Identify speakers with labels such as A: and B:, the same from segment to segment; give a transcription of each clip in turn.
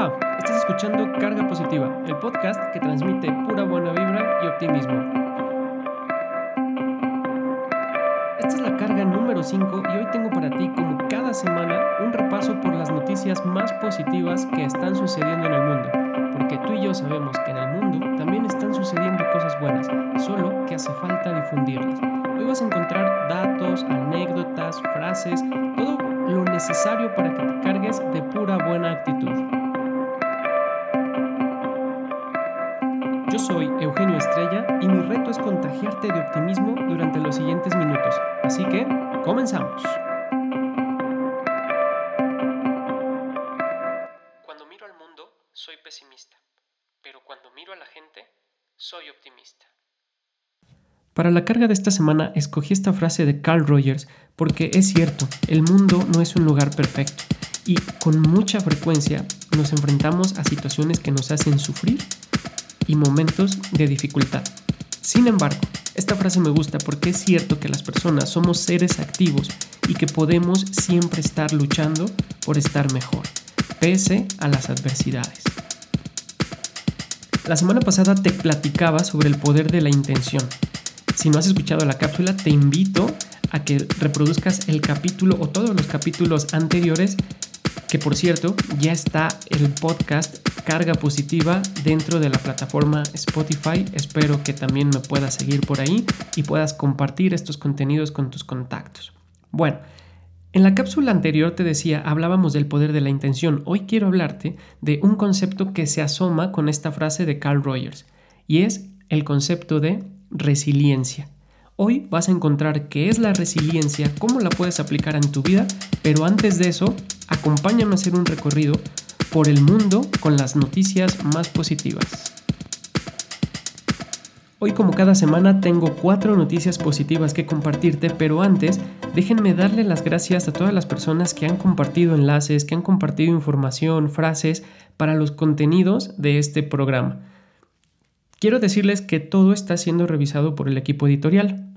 A: Hola, estás escuchando Carga Positiva, el podcast que transmite pura buena vibra y optimismo. Esta es la carga número 5 y hoy tengo para ti, como cada semana, un repaso por las noticias más positivas que están sucediendo en el mundo. Porque tú y yo sabemos que en el mundo también están sucediendo cosas buenas, solo que hace falta difundirlas. Hoy vas a encontrar datos, anécdotas, frases, todo lo necesario para que te cargues de pura buena actitud. Yo soy Eugenio Estrella y mi reto es contagiarte de optimismo durante los siguientes minutos. Así que, comenzamos. Cuando miro al mundo, soy pesimista, pero cuando miro a la gente, soy optimista. Para la carga de esta semana escogí esta frase de Carl Rogers porque es cierto, el mundo no es un lugar perfecto y con mucha frecuencia nos enfrentamos a situaciones que nos hacen sufrir y momentos de dificultad. Sin embargo, esta frase me gusta porque es cierto que las personas somos seres activos y que podemos siempre estar luchando por estar mejor, pese a las adversidades. La semana pasada te platicaba sobre el poder de la intención. Si no has escuchado la cápsula, te invito a que reproduzcas el capítulo o todos los capítulos anteriores, que por cierto ya está el podcast Carga Positiva dentro de la plataforma Spotify. Espero que también me puedas seguir por ahí y puedas compartir estos contenidos con tus contactos. Bueno, en la cápsula anterior te decía, hablábamos del poder de la intención. Hoy quiero hablarte de un concepto que se asoma con esta frase de Carl Rogers y es el concepto de resiliencia. Hoy vas a encontrar qué es la resiliencia, cómo la puedes aplicar en tu vida, pero antes de eso, acompáñame a hacer un recorrido por el mundo con las noticias más positivas. Hoy como cada semana tengo cuatro noticias positivas que compartirte, pero antes déjenme darle las gracias a todas las personas que han compartido enlaces, que han compartido información, frases para los contenidos de este programa. Quiero decirles que todo está siendo revisado por el equipo editorial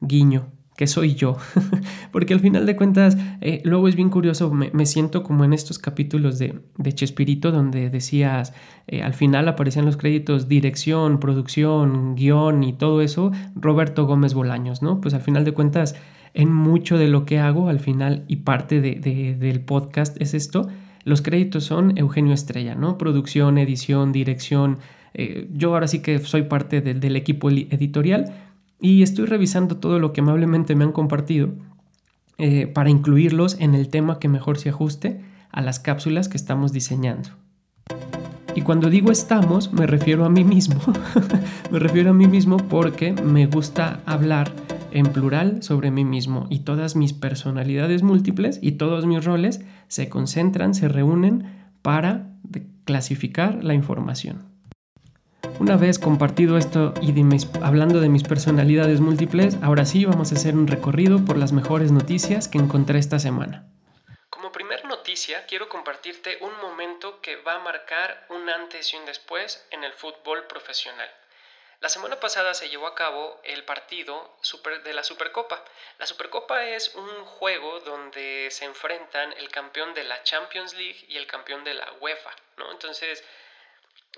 A: guiño, que soy yo. Porque al final de cuentas, eh, luego es bien curioso, me, siento como en estos capítulos de, de Chespirito, donde decías, eh, al final aparecían los créditos dirección, producción, guion y todo eso, Roberto Gómez Bolaños, ¿no? Pues al final de cuentas, en mucho de lo que hago, al final, y parte de, del podcast es esto, los créditos son Eugenio Estrella, ¿no? Producción, edición, dirección. Eh, yo ahora sí que soy parte del equipo editorial y estoy revisando todo lo que amablemente me han compartido eh, para incluirlos en el tema que mejor se ajuste a las cápsulas que estamos diseñando. Y cuando digo estamos, me refiero a mí mismo. me refiero a mí mismo porque me gusta hablar en plural sobre mí mismo y todas mis personalidades múltiples y todos mis roles se concentran, se reúnen para clasificar la información. Una vez compartido esto y hablando de mis personalidades múltiples, ahora sí vamos a hacer un recorrido por las mejores noticias que encontré esta semana. Como primer noticia, quiero compartirte un momento que va a marcar un antes y un después en el fútbol profesional. La semana pasada se llevó a cabo el partido de la Supercopa. La Supercopa es un juego donde se enfrentan el campeón de la Champions League y el campeón de la UEFA, ¿no? Entonces,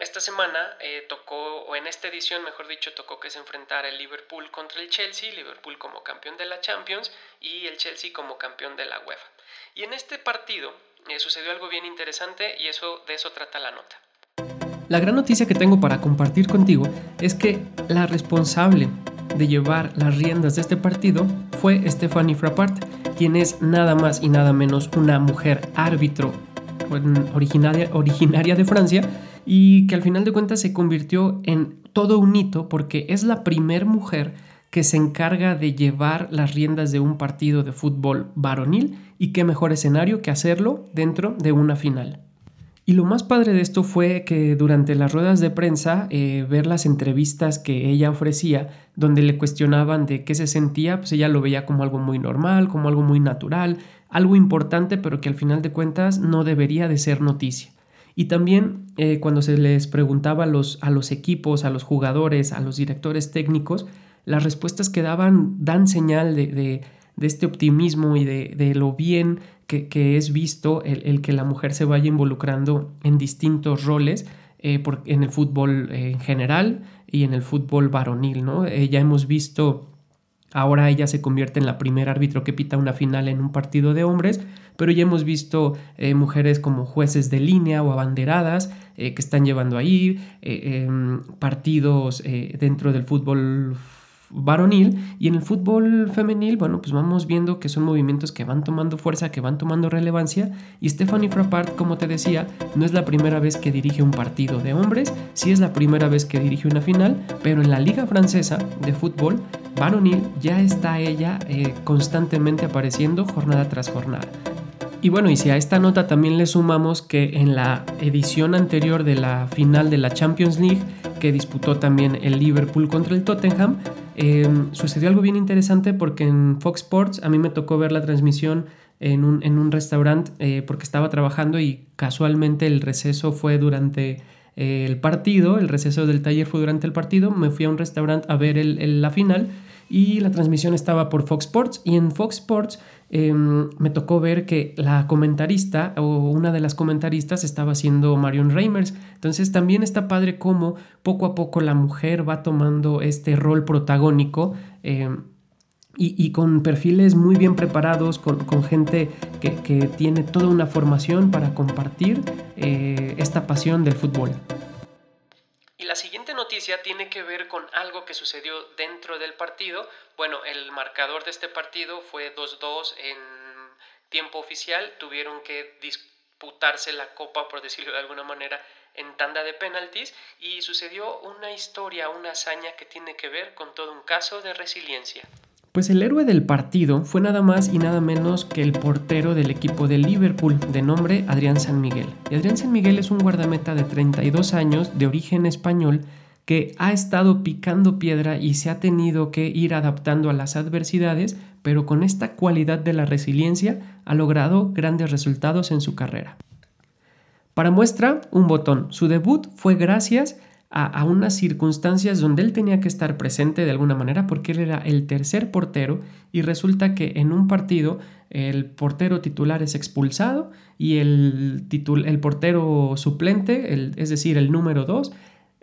A: esta semana eh, tocó, o en esta edición, mejor dicho, tocó que se enfrentara el Liverpool contra el Chelsea, Liverpool como campeón de la Champions y el Chelsea como campeón de la UEFA. Y en este partido eh, sucedió algo bien interesante y eso, de eso trata la nota. La gran noticia que tengo para compartir contigo es que la responsable de llevar las riendas de este partido fue Stephanie Frappart, quien es nada más y nada menos una mujer árbitro originaria, originaria de Francia y que al final de cuentas se convirtió en todo un hito porque es la primer mujer que se encarga de llevar las riendas de un partido de fútbol varonil y qué mejor escenario que hacerlo dentro de una final. Y lo más padre de esto fue que durante las ruedas de prensa, eh, ver las entrevistas que ella ofrecía, donde le cuestionaban de qué se sentía, pues ella lo veía como algo muy normal, como algo muy natural, algo importante, pero que al final de cuentas no debería de ser noticia. Y también eh, cuando se les preguntaba a los, a los equipos, a los jugadores, a los directores técnicos, las respuestas que daban dan señal de, de este optimismo y de, lo bien que, es visto el, que la mujer se vaya involucrando en distintos roles eh, en el fútbol eh, en general y en el fútbol varonil, ¿no? Ya hemos visto Ahora ella se convierte en la primera árbitro que pita una final en un partido de hombres, pero ya hemos visto mujeres como jueces de línea o abanderadas que están llevando ahí em, partidos dentro del fútbol varonil y en el fútbol femenil, bueno, pues vamos viendo que son movimientos que van tomando fuerza, que van tomando relevancia y Stephanie Frappart, como te decía, no es la primera vez que dirige un partido de hombres, sí es la primera vez que dirige una final, pero en la liga francesa de fútbol varonil ya está ella eh, constantemente apareciendo jornada tras jornada. Y bueno, y si a esta nota también le sumamos que en la edición anterior de la final de la Champions League, que disputó también el Liverpool contra el Tottenham, Em, sucedió algo bien interesante porque en Fox Sports a mí me tocó ver la transmisión en un, en un restaurante eh, porque estaba trabajando y casualmente el receso fue durante eh, el partido, el receso del taller fue durante el partido, me fui a un restaurante a ver el, la final y la transmisión estaba por Fox Sports y en Fox Sports em, me tocó ver que la comentarista o una de las comentaristas estaba siendo Marion Reimers. Entonces también está padre cómo poco a poco la mujer va tomando este rol protagónico. Em, y, con perfiles muy bien preparados, con, gente que, tiene toda una formación para compartir eh, esta pasión del fútbol. Y la siguiente noticia tiene que ver con algo que sucedió dentro del partido. Bueno, el marcador de este partido fue 2-2 en tiempo oficial. Tuvieron que disputarse la copa, por decirlo de alguna manera, en tanda de penaltis y sucedió una historia, una hazaña que tiene que ver con todo un caso de resiliencia. Pues el héroe del partido fue nada más y nada menos que el portero del equipo de Liverpool, de nombre Adrián San Miguel. Y Adrián San Miguel es un guardameta de 32 años, de origen español, que ha estado picando piedra y se ha tenido que ir adaptando a las adversidades, pero con esta cualidad de la resiliencia ha logrado grandes resultados en su carrera. Para muestra, un botón. Su debut fue gracias a, unas circunstancias donde él tenía que estar presente de alguna manera porque él era el tercer portero y resulta que en un partido el portero titular es expulsado y el, el portero suplente, es decir, el número 2,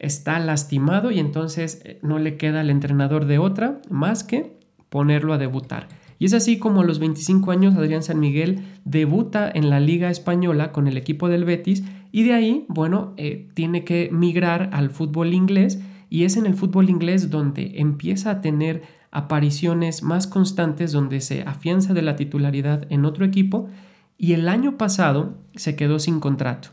A: está lastimado y entonces eh, no le queda al entrenador de otra más que ponerlo a debutar. Y es así como a los 25 años Adrián San Miguel debuta en la Liga Española con el equipo del Betis y de ahí, bueno, eh, tiene que migrar al fútbol inglés y es en el fútbol inglés donde empieza a tener apariciones más constantes, donde se afianza de la titularidad en otro equipo y el año pasado se quedó sin contrato.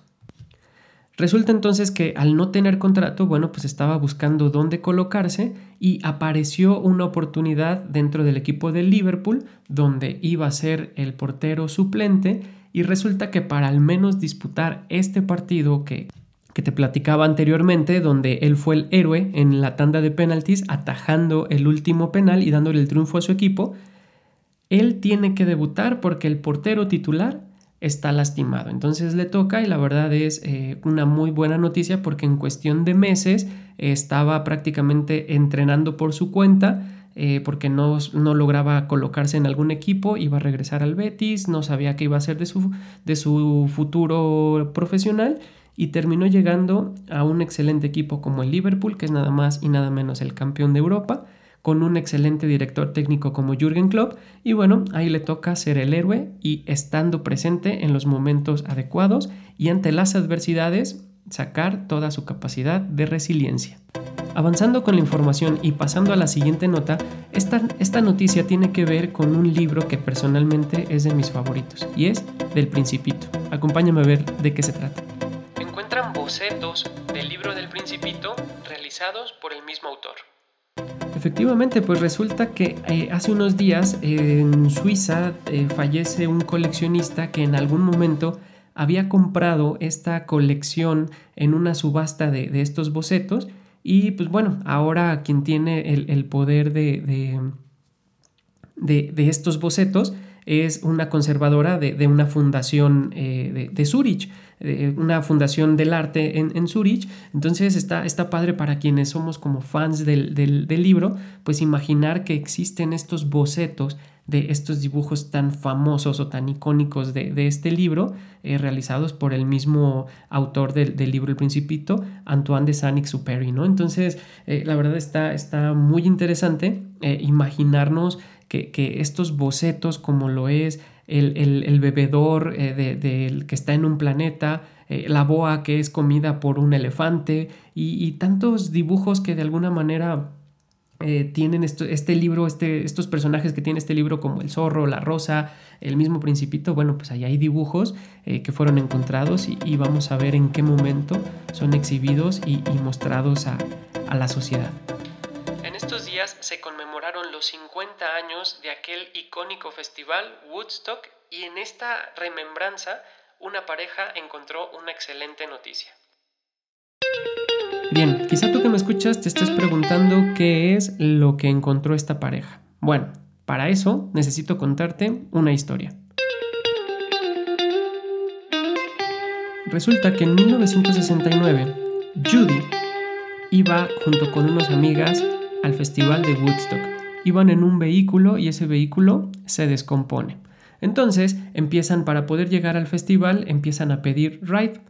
A: Resulta entonces que al no tener contrato, bueno, pues estaba buscando dónde colocarse y apareció una oportunidad dentro del equipo del Liverpool donde iba a ser el portero suplente y resulta que para al menos disputar este partido que, que te platicaba anteriormente, donde él fue el héroe en la tanda de penaltis, atajando el último penal y dándole el triunfo a su equipo, él tiene que debutar porque el portero titular está lastimado. Entonces le toca y la verdad es eh, una muy buena noticia porque en cuestión de meses estaba prácticamente entrenando por su cuenta. Eh, porque no, no, lograba colocarse en algún equipo, iba a regresar al Betis, no sabía qué iba a hacer de su, de su futuro profesional y terminó llegando a un excelente equipo como el Liverpool, que es nada más y nada menos el campeón de Europa con un excelente director técnico como Jürgen Klopp y bueno, ahí le toca ser el héroe y estando presente en los momentos adecuados y ante las adversidades sacar toda su capacidad de resiliencia. Avanzando con la información y pasando a la siguiente nota, esta, esta noticia tiene que ver con un libro que personalmente es de mis favoritos y es del Principito. Acompáñame a ver de qué se trata. Encuentran bocetos del libro del Principito realizados por el mismo autor. Efectivamente, pues resulta que eh, hace unos días en Suiza eh, fallece un coleccionista que en algún momento había comprado esta colección en una subasta de, estos bocetos. Y pues bueno, ahora quien tiene el, poder de, de, estos bocetos es una conservadora de, una fundación eh, de, Zurich, una fundación del arte en, en Zurich. Entonces está, está, padre para quienes somos como fans del, del libro, pues imaginar que existen estos bocetos de estos dibujos tan famosos o tan icónicos de, este libro, eh, realizados por el mismo autor del, libro El Principito, Antoine de Saint-Exupéry, ¿no? Entonces, eh, la verdad está, está muy interesante imaginarnos que, estos bocetos, como lo es el, bebedor del que está en un planeta, la boa que es comida por un elefante y tantos dibujos que de alguna manera eh, tienen este libro, este, estos personajes que tiene este libro como el zorro, la rosa, el mismo principito, bueno, pues ahí hay dibujos eh, que fueron encontrados y, vamos a ver en qué momento son exhibidos y, mostrados a, a la sociedad. Se conmemoraron los 50 años de aquel icónico festival Woodstock y en esta remembranza una pareja encontró una excelente noticia. Bien, quizá tú que me escuchas te estés preguntando qué es lo que encontró esta pareja. Bueno, para eso necesito contarte una historia. Resulta que en 1969, Judy iba junto con unas amigas al festival de Woodstock. Iban en un vehículo y ese vehículo se descompone. Entonces empiezan para poder llegar al festival, empiezan a pedir ride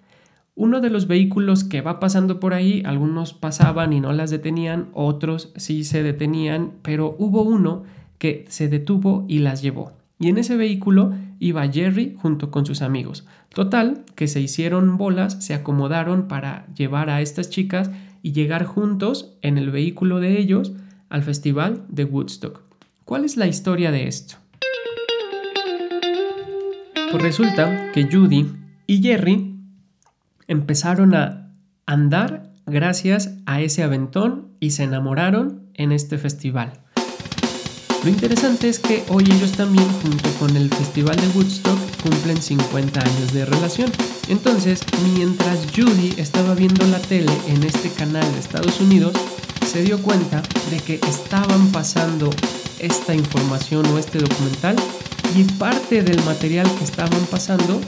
A: uno de los vehículos que va pasando por ahí, algunos pasaban y no las detenían, otros sí se detenían, pero hubo uno que se detuvo y las llevó. Y en ese vehículo iba Jerry junto con sus amigos. Total, que se hicieron bolas, se acomodaron para llevar a estas chicas y llegar juntos en el vehículo de ellos al festival de Woodstock. ¿Cuál es la historia de esto? Pues resulta que Judy y Jerry empezaron a andar gracias a ese aventón y se enamoraron en este festival. Lo interesante es que hoy ellos también, junto con el Festival de Woodstock, cumplen 50 años de relación. Entonces, mientras Judy estaba viendo la tele en este canal de Estados Unidos, se dio cuenta de que estaban pasando esta información o este documental y parte del material que estaban pasando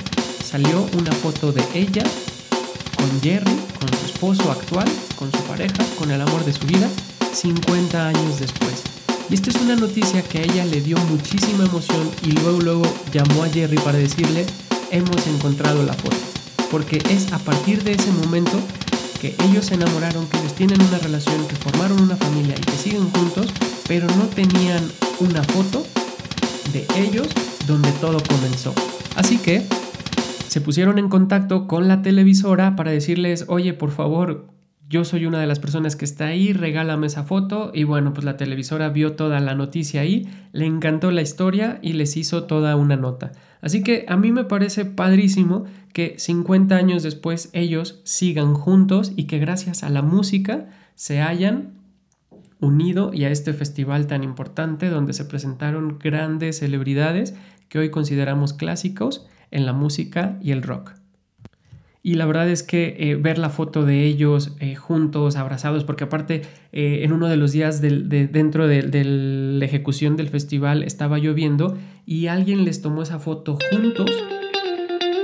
A: salió una foto de ella con Jerry, con su esposo actual, con su pareja, con el amor de su vida, 50 años después. Y esta es una noticia que a ella le dio muchísima emoción y luego luego llamó a Jerry para decirle, hemos encontrado la foto. Porque es a partir de ese momento que ellos se enamoraron, que ellos tienen una relación, que formaron una familia y que siguen juntos, pero no tenían una foto de ellos donde todo comenzó. Así que se pusieron en contacto con la televisora para decirles, oye, por favor, yo soy una de las personas que está ahí, regálame esa foto. Y bueno, pues la televisora vio toda la noticia ahí, le encantó la historia y les hizo toda una nota. Así que a mí me parece padrísimo que 50 años después ellos sigan juntos y que gracias a la música se hayan unido y a este festival tan importante donde se presentaron grandes celebridades que hoy consideramos clásicos en la música y el rock. Y la verdad es que eh, ver la foto de ellos eh, juntos, abrazados, porque aparte eh, en uno de los días dentro de, la ejecución del festival estaba lloviendo y alguien les tomó esa foto juntos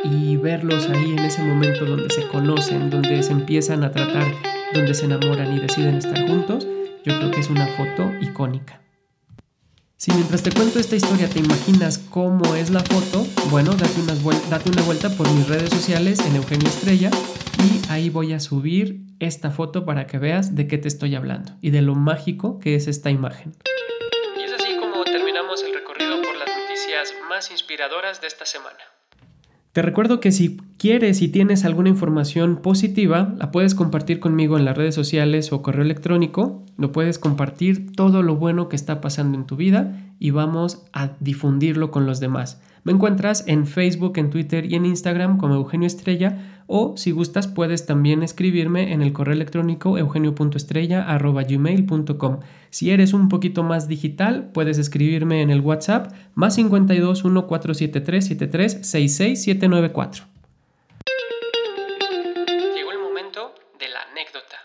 A: y verlos ahí en ese momento donde se conocen, donde se empiezan a tratar, donde se enamoran y deciden estar juntos, yo creo que es una foto icónica. Si mientras te cuento esta historia te imaginas cómo es la foto, bueno, date una, vuelta por mis redes sociales en Eugenio Estrella y ahí voy a subir esta foto para que veas de qué te estoy hablando y de lo mágico que es esta imagen. Y es así como terminamos el recorrido por las noticias más inspiradoras de esta semana. Te recuerdo que si quieres y tienes alguna información positiva, la puedes compartir conmigo en las redes sociales o correo electrónico. Lo puedes compartir todo lo bueno que está pasando en tu vida y vamos a difundirlo con los demás. Me encuentras en Facebook, en Twitter y en Instagram como Eugenio Estrella o si gustas puedes también escribirme en el correo electrónico eugenio.estrella.gmail.com. Si eres un poquito más digital puedes escribirme en el WhatsApp más 52 1473 73 66 794. Llegó el momento de la anécdota.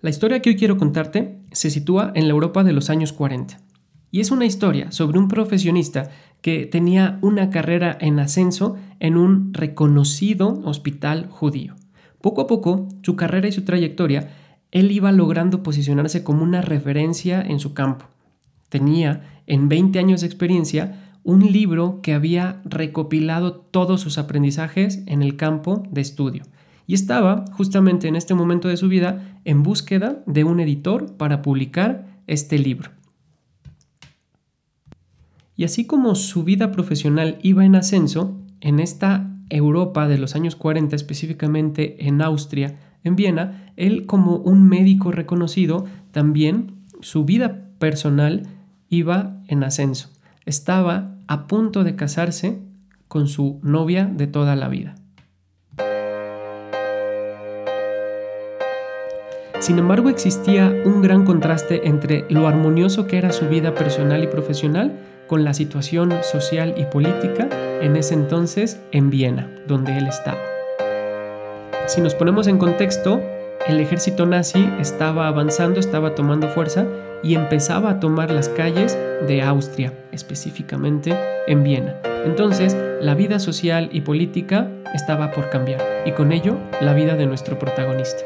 A: La historia que hoy quiero contarte se sitúa en la Europa de los años 40 Y es una historia sobre un profesionista que tenía una carrera en ascenso en un reconocido hospital judío. Poco a poco, su carrera y su trayectoria, él iba logrando posicionarse como una referencia en su campo. Tenía, en 20 años de experiencia, un libro que había recopilado todos sus aprendizajes en el campo de estudio. Y estaba, justamente en este momento de su vida, en búsqueda de un editor para publicar este libro. Y así como su vida profesional iba en ascenso, en esta Europa de los años 40, específicamente en Austria, en Viena, él como un médico reconocido, también su vida personal iba en ascenso. Estaba a punto de casarse con su novia de toda la vida. Sin embargo, existía un gran contraste entre lo armonioso que era su vida personal y profesional con la situación social y política en ese entonces en Viena, donde él estaba. Si nos ponemos en contexto, el ejército nazi estaba avanzando, estaba tomando fuerza y empezaba a tomar las calles de Austria, específicamente en Viena. Entonces, la vida social y política estaba por cambiar y con ello la vida de nuestro protagonista.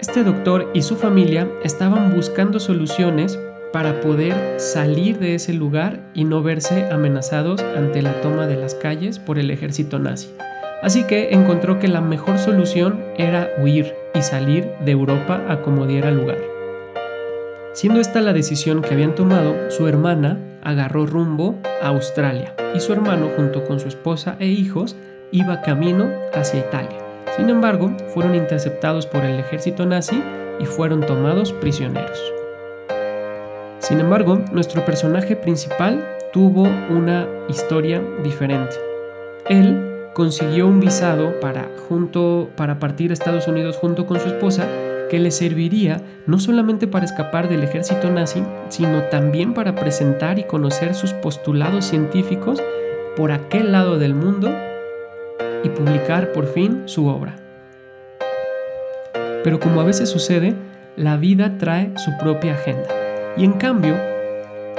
A: Este doctor y su familia estaban buscando soluciones para poder salir de ese lugar y no verse amenazados ante la toma de las calles por el ejército nazi. Así que encontró que la mejor solución era huir y salir de Europa a como diera lugar. Siendo esta la decisión que habían tomado, su hermana agarró rumbo a Australia y su hermano junto con su esposa e hijos iba camino hacia Italia. Sin embargo, fueron interceptados por el ejército nazi y fueron tomados prisioneros. Sin embargo, nuestro personaje principal tuvo una historia diferente. Él consiguió un visado para, junto, para partir a Estados Unidos junto con su esposa que le serviría no solamente para escapar del ejército nazi, sino también para presentar y conocer sus postulados científicos por aquel lado del mundo y publicar por fin su obra. Pero como a veces sucede, la vida trae su propia agenda. Y en cambio,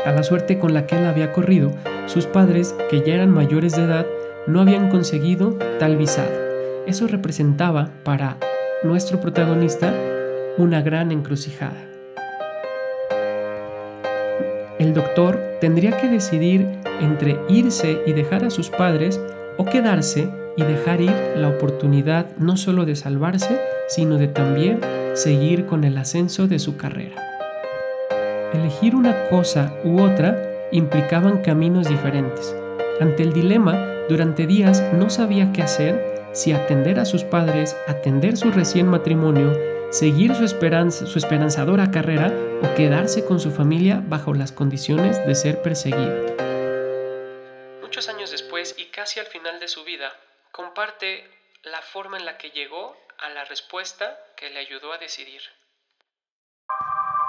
A: a la suerte con la que él había corrido, sus padres, que ya eran mayores de edad, no habían conseguido tal visado. Eso representaba para nuestro protagonista una gran encrucijada. El doctor tendría que decidir entre irse y dejar a sus padres o quedarse y dejar ir la oportunidad no solo de salvarse, sino de también seguir con el ascenso de su carrera. Elegir una cosa u otra implicaban caminos diferentes. Ante el dilema, durante días no sabía qué hacer, si atender a sus padres, atender su recién matrimonio, seguir su, esperanza, su esperanzadora carrera o quedarse con su familia bajo las condiciones de ser perseguido. Muchos años después y casi al final de su vida, comparte la forma en la que llegó a la respuesta que le ayudó a decidir.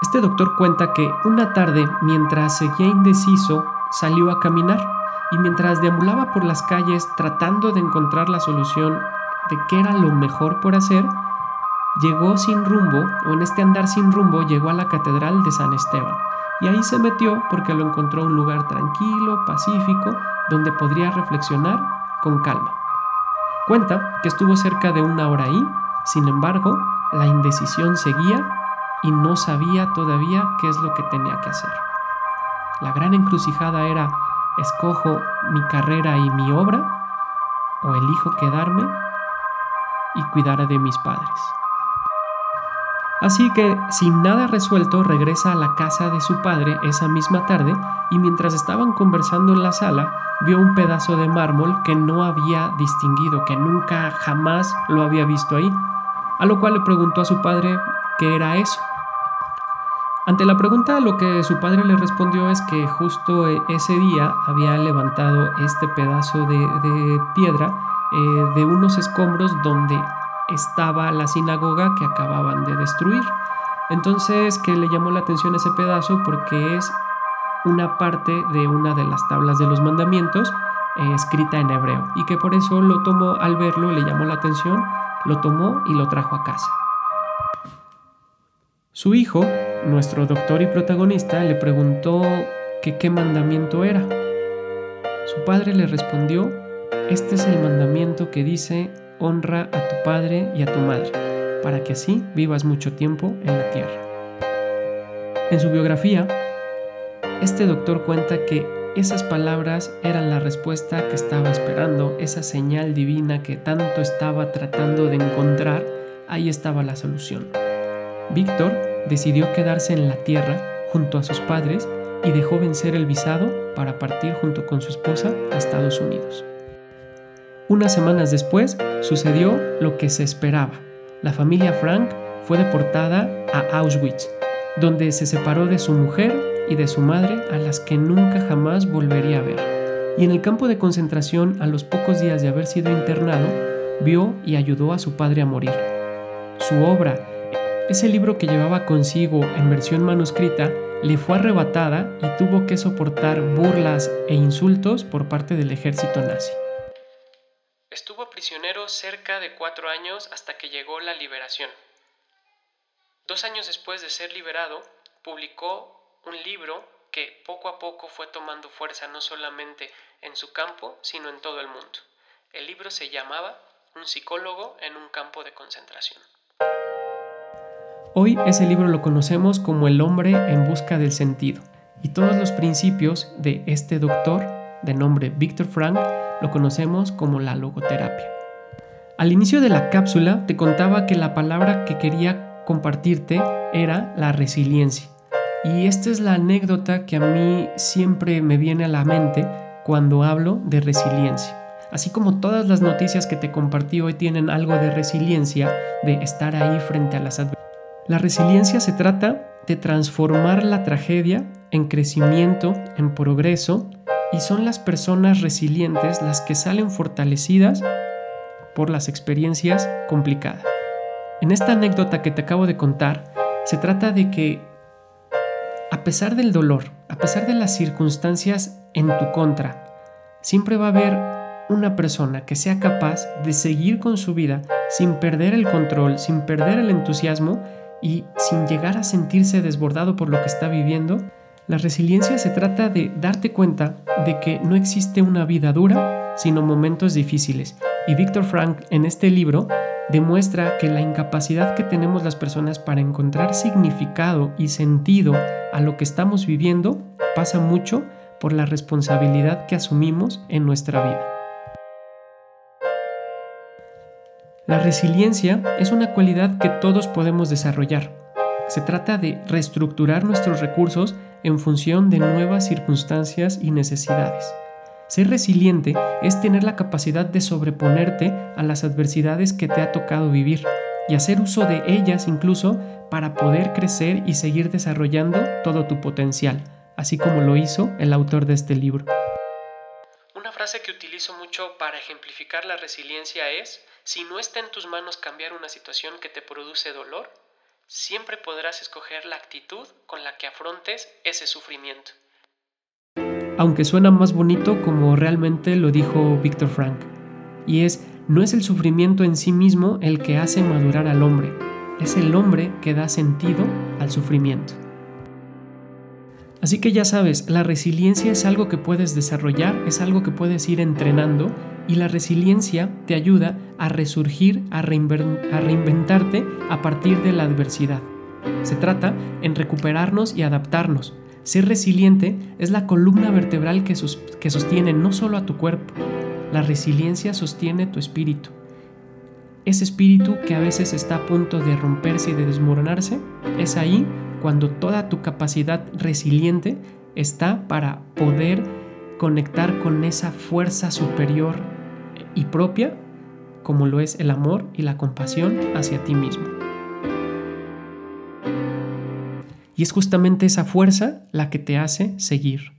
A: Este doctor cuenta que una tarde, mientras seguía indeciso, salió a caminar y mientras deambulaba por las calles tratando de encontrar la solución de qué era lo mejor por hacer, llegó sin rumbo, o en este andar sin rumbo, llegó a la Catedral de San Esteban. Y ahí se metió porque lo encontró un lugar tranquilo, pacífico, donde podría reflexionar con calma. Cuenta que estuvo cerca de una hora ahí, sin embargo, la indecisión seguía y no sabía todavía qué es lo que tenía que hacer. La gran encrucijada era, ¿escojo mi carrera y mi obra o elijo quedarme y cuidar de mis padres? Así que, sin nada resuelto, regresa a la casa de su padre esa misma tarde y mientras estaban conversando en la sala, vio un pedazo de mármol que no había distinguido, que nunca jamás lo había visto ahí, a lo cual le preguntó a su padre qué era eso. Ante la pregunta, lo que su padre le respondió es que justo e, ese día había levantado este pedazo de, piedra eh, de unos escombros donde estaba la sinagoga que acababan de destruir. Entonces, que le llamó la atención ese pedazo porque es una parte de una de las tablas de los mandamientos eh, escrita en hebreo y que por eso lo tomó al verlo, le llamó la atención, lo tomó y lo trajo a casa. Su hijo, nuestro doctor y protagonista, le preguntó que qué mandamiento era. Su padre le respondió, este es el mandamiento que dice, honra a tu padre y a tu madre, para que así vivas mucho tiempo en la tierra. En su biografía, este doctor cuenta que esas palabras eran la respuesta que estaba esperando, esa señal divina que tanto estaba tratando de encontrar, ahí estaba la solución. Víctor decidió quedarse en la tierra junto a sus padres y dejó vencer el visado para partir junto con su esposa a Estados Unidos. Unas semanas después sucedió lo que se esperaba. La familia Frank fue deportada a Auschwitz, donde se separó de su mujer y de su madre a las que nunca jamás volvería a ver. Y en el campo de concentración, a los pocos días de haber sido internado, vio y ayudó a su padre a morir. Su obra, ese libro que llevaba consigo en versión manuscrita, le fue arrebatada y tuvo que soportar burlas e insultos por parte del ejército nazi. Estuvo prisionero cerca de cuatro años hasta que llegó la liberación. Dos años después de ser liberado, publicó un libro que poco a poco fue tomando fuerza no solamente en su campo, sino en todo el mundo. El libro se llamaba Un psicólogo en un campo de concentración. Hoy ese libro lo conocemos como El hombre en busca del sentido y todos los principios de este doctor de nombre Víctor Frank lo conocemos como la logoterapia. Al inicio de la cápsula te contaba que la palabra que quería compartirte era la resiliencia. Y esta es la anécdota que a mí siempre me viene a la mente cuando hablo de resiliencia. Así como todas las noticias que te compartí hoy tienen algo de resiliencia, de estar ahí frente a las adversidades. La resiliencia se trata de transformar la tragedia en crecimiento, en progreso, y son las personas resilientes las que salen fortalecidas por las experiencias complicadas. En esta anécdota que te acabo de contar, se trata de que a pesar del dolor, a pesar de las circunstancias en tu contra, siempre va a haber una persona que sea capaz de seguir con su vida sin perder el control, sin perder el entusiasmo y sin llegar a sentirse desbordado por lo que está viviendo. La resiliencia se trata de darte cuenta de que no existe una vida dura, sino momentos difíciles. Y Víctor Frank en este libro demuestra que la incapacidad que tenemos las personas para encontrar significado y sentido a lo que estamos viviendo pasa mucho por la responsabilidad que asumimos en nuestra vida. La resiliencia es una cualidad que todos podemos desarrollar. Se trata de reestructurar nuestros recursos en función de nuevas circunstancias y necesidades. Ser resiliente es tener la capacidad de sobreponerte a las adversidades que te ha tocado vivir y hacer uso de ellas incluso para poder crecer y seguir desarrollando todo tu potencial, así como lo hizo el autor de este libro. Una frase que utilizo mucho para ejemplificar la resiliencia es, si no está en tus manos cambiar una situación que te produce dolor, siempre podrás escoger la actitud con la que afrontes ese sufrimiento aunque suena más bonito como realmente lo dijo Víctor Frank. Y es, no es el sufrimiento en sí mismo el que hace madurar al hombre, es el hombre que da sentido al sufrimiento. Así que ya sabes, la resiliencia es algo que puedes desarrollar, es algo que puedes ir entrenando y la resiliencia te ayuda a resurgir, a, reinventarte a partir de la adversidad. Se trata en recuperarnos y adaptarnos, ser resiliente es la columna vertebral que, sostiene no solo a tu cuerpo, la resiliencia sostiene tu espíritu. Ese espíritu que a veces está a punto de romperse y de desmoronarse, es ahí cuando toda tu capacidad resiliente está para poder conectar con esa fuerza superior y propia, como lo es el amor y la compasión hacia ti mismo. Y es justamente esa fuerza la que te hace seguir.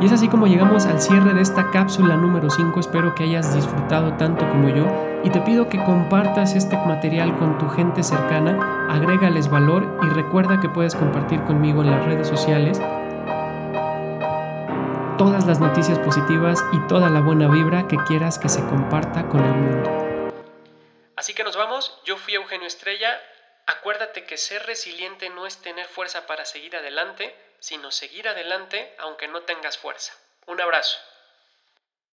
A: Y es así como llegamos al cierre de esta cápsula número 5. Espero que hayas disfrutado tanto como yo y te pido que compartas este material con tu gente cercana, agrégales valor y recuerda que puedes compartir conmigo en las redes sociales todas las noticias positivas y toda la buena vibra que quieras que se comparta con el mundo. Así que nos vamos, yo fui Eugenio Estrella, Acuérdate que ser resiliente no es tener fuerza para seguir adelante, sino seguir adelante aunque no tengas fuerza. Un abrazo.